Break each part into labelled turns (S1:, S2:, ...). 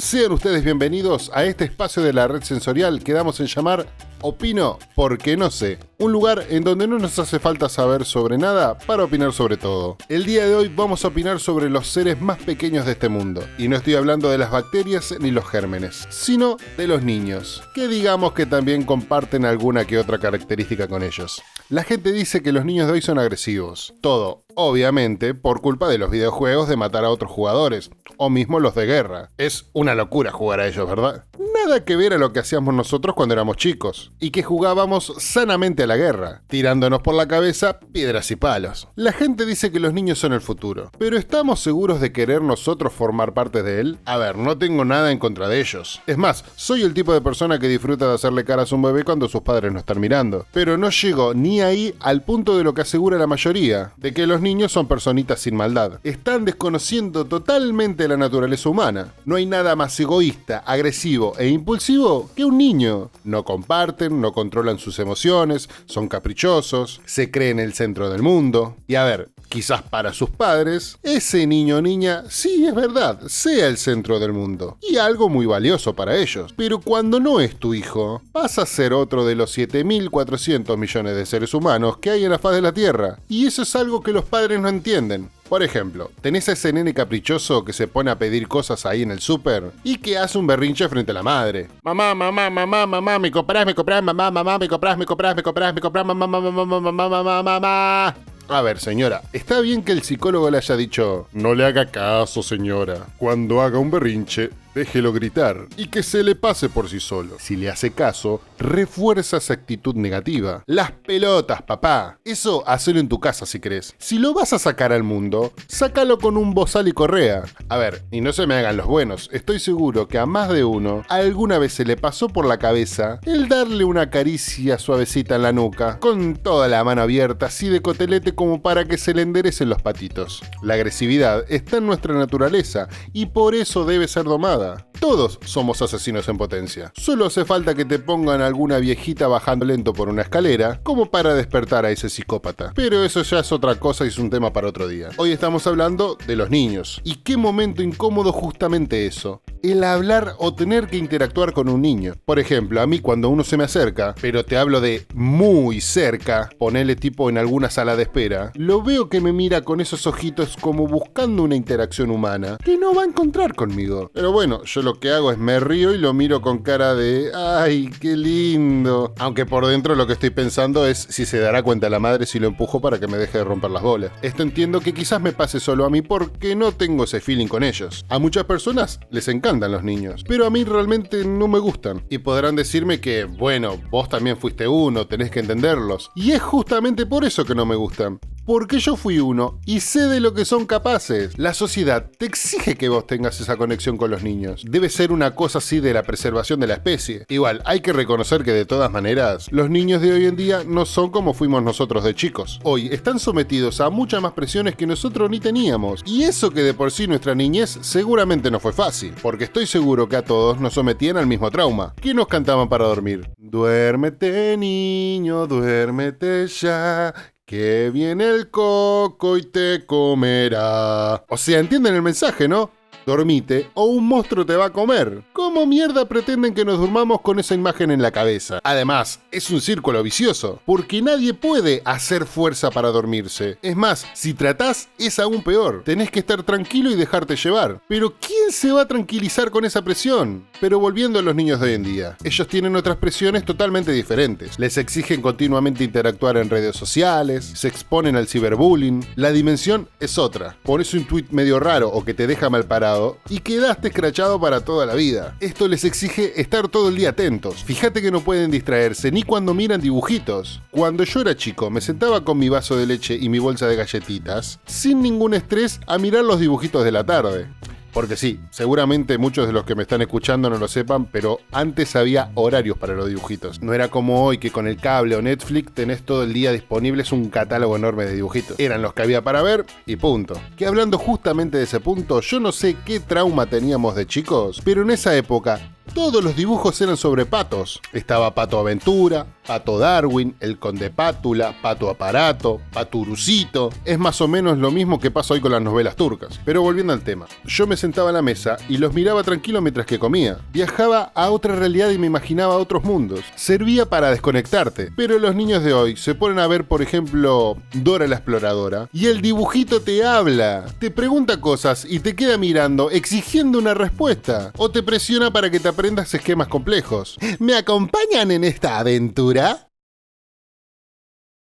S1: Sean ustedes bienvenidos a este espacio de la red sensorial que damos en llamar Opino porque no sé, un lugar en donde no nos hace falta saber sobre nada para opinar sobre todo. El día de hoy vamos a opinar sobre los seres más pequeños de este mundo, y no estoy hablando de las bacterias ni los gérmenes, sino de los niños, que digamos que también comparten alguna que otra característica con ellos. La gente dice que los niños de hoy son agresivos, todo, obviamente, por culpa de los videojuegos de matar a otros jugadores, o mismo los de guerra. Es una locura jugar a ellos, ¿verdad? Nada que ver a lo que hacíamos nosotros cuando éramos chicos, y que jugábamos sanamente a la guerra, tirándonos por la cabeza piedras y palos. La gente dice que los niños son el futuro, pero ¿estamos seguros de querer nosotros formar parte de él? A ver, no tengo nada en contra de ellos. Es más, soy el tipo de persona que disfruta de hacerle caras a un bebé cuando sus padres no están mirando, pero no llego ni ahí al punto de lo que asegura la mayoría, de que los niños son personitas sin maldad. Están desconociendo totalmente la naturaleza humana. No hay nada más egoísta, agresivo e impulsivo que un niño. No comparten, no controlan sus emociones, son caprichosos, se creen el centro del mundo. Y a ver, quizás para sus padres, ese niño o niña, sí es verdad, sea el centro del mundo. Y algo muy valioso para ellos. Pero cuando no es tu hijo, vas a ser otro de los 7.400 millones de seres humanos que hay en la faz de la Tierra. Y eso es algo que los padres no entienden. Por ejemplo, tenés a ese nene caprichoso que se pone a pedir cosas ahí en el súper y que hace un berrinche frente a la madre. Mamá, mamá, mamá, mamá, me comprás, me comprás, mamá, mamá, me comprás, me comprás, me comprás, me comprás, mamá, mamá, mamá, mamá, mamá, mamá. A ver, señora, está bien que el psicólogo le haya dicho, no le haga caso, señora. Cuando haga un berrinche, déjelo gritar y que se le pase por sí solo. Si le hace caso, refuerza esa actitud negativa. Las pelotas, papá. Eso hacelo en tu casa si crees. Si lo vas a sacar al mundo, sácalo con un bozal y correa. A ver, y no se me hagan los buenos, estoy seguro que a más de uno alguna vez se le pasó por la cabeza el darle una caricia suavecita en la nuca, con toda la mano abierta, así de cotelete como para que se le enderecen los patitos. La agresividad está en nuestra naturaleza y por eso debe ser domada. Todos somos asesinos en potencia. Solo hace falta que te pongan alguna viejita bajando lento por una escalera como para despertar a ese psicópata. Pero eso ya es otra cosa y es un tema para otro día. Hoy estamos hablando de los niños. ¿Y qué momento incómodo justamente eso? El hablar o tener que interactuar con un niño. Por ejemplo, a mí cuando uno se me acerca, pero te hablo de muy cerca, ponele tipo en alguna sala de espera, lo veo que me mira con esos ojitos como buscando una interacción humana que no va a encontrar conmigo. Pero bueno, yo lo que hago es me río y lo miro con cara de, ay, qué lindo. Aunque por dentro lo que estoy pensando es si se dará cuenta la madre si lo empujo para que me deje de romper las bolas. Esto entiendo que quizás me pase solo a mí porque no tengo ese feeling con ellos. A muchas personas les encantan los niños, pero a mí realmente no me gustan. Y podrán decirme que, bueno, vos también fuiste uno, tenés que entenderlos. Y es justamente por eso que no me gustan porque yo fui uno y sé de lo que son capaces. La sociedad te exige que vos tengas esa conexión con los niños. Debe ser una cosa así de la preservación de la especie. Igual, hay que reconocer que de todas maneras, los niños de hoy en día no son como fuimos nosotros de chicos. Hoy están sometidos a muchas más presiones que nosotros ni teníamos. Y eso que de por sí nuestra niñez seguramente no fue fácil, porque estoy seguro que a todos nos sometían al mismo trauma. ¿Qué nos cantaban para dormir? Duérmete niño, duérmete ya, que viene el coco y te comerá. O sea, entienden el mensaje, ¿no? Dormite o un monstruo te va a comer. ¿Cómo mierda pretenden que nos durmamos con esa imagen en la cabeza? Además, es un círculo vicioso, porque nadie puede hacer fuerza para dormirse. Es más, si tratás, es aún peor. Tenés que estar tranquilo y dejarte llevar. Pero ¿quién se va a tranquilizar con esa presión? Pero volviendo a los niños de hoy en día, ellos tienen otras presiones totalmente diferentes. Les exigen continuamente interactuar en redes sociales, se exponen al ciberbullying. La dimensión es otra. Pones un tweet medio raro o que te deja mal parado y quedaste escrachado para toda la vida. Esto les exige estar todo el día atentos. Fíjate que no pueden distraerse ni cuando miran dibujitos. Cuando yo era chico, me sentaba con mi vaso de leche y mi bolsa de galletitas, sin ningún estrés, a mirar los dibujitos de la tarde. Porque sí, seguramente muchos de los que me están escuchando no lo sepan, pero antes había horarios para los dibujitos. No era como hoy que con el cable o Netflix tenés todo el día disponibles un catálogo enorme de dibujitos. Eran los que había para ver y punto. Que hablando justamente de ese punto, yo no sé qué trauma teníamos de chicos, pero en esa época todos los dibujos eran sobre patos. Estaba Pato Aventura, Pato Darwin, el Conde Pátula, Pato Aparato, Paturucito. Es más o menos lo mismo que pasa hoy con las novelas turcas. Pero volviendo al tema, yo me sentaba a la mesa y los miraba tranquilo mientras que comía. Viajaba a otra realidad y me imaginaba otros mundos. Servía para desconectarte. Pero los niños de hoy se ponen a ver, por ejemplo, Dora la Exploradora y el dibujito te habla, te pregunta cosas y te queda mirando exigiendo una respuesta. O te presiona para que te esquemas complejos. ¿Me acompañan en esta aventura?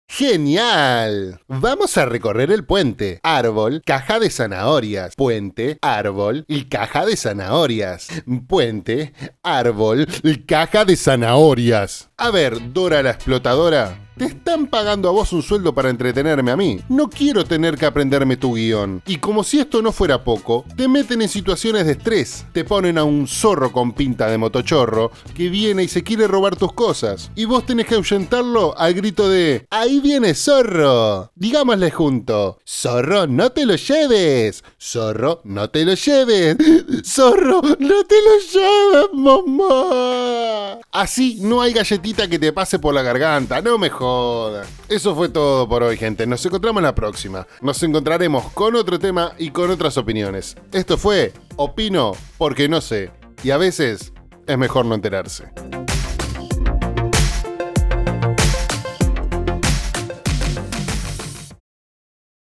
S1: ¡Genial! Vamos a recorrer el puente. Árbol, caja de zanahorias. Puente, árbol y caja de zanahorias. Puente, árbol y caja de zanahorias. A ver, Dora la explotadora, te están pagando a vos un sueldo para entretenerme a mí. No quiero tener que aprenderme tu guion. Y como si esto no fuera poco, te meten en situaciones de estrés. Te ponen a un zorro con pinta de motochorro que viene y se quiere robar tus cosas. Y vos tenés que ahuyentarlo al grito de ¡Ahí viene zorro! Digámosle junto, zorro, no te lo lleves. Zorro, no te lo lleves. Zorro, no te lo lleves, mamá. Así no hay galletita que te pase por la garganta, no me jodas. Eso fue todo por hoy, gente. Nos encontramos en la próxima. Nos encontraremos con otro tema y con otras opiniones. Esto fue Opino porque no sé. Y a veces es mejor no enterarse.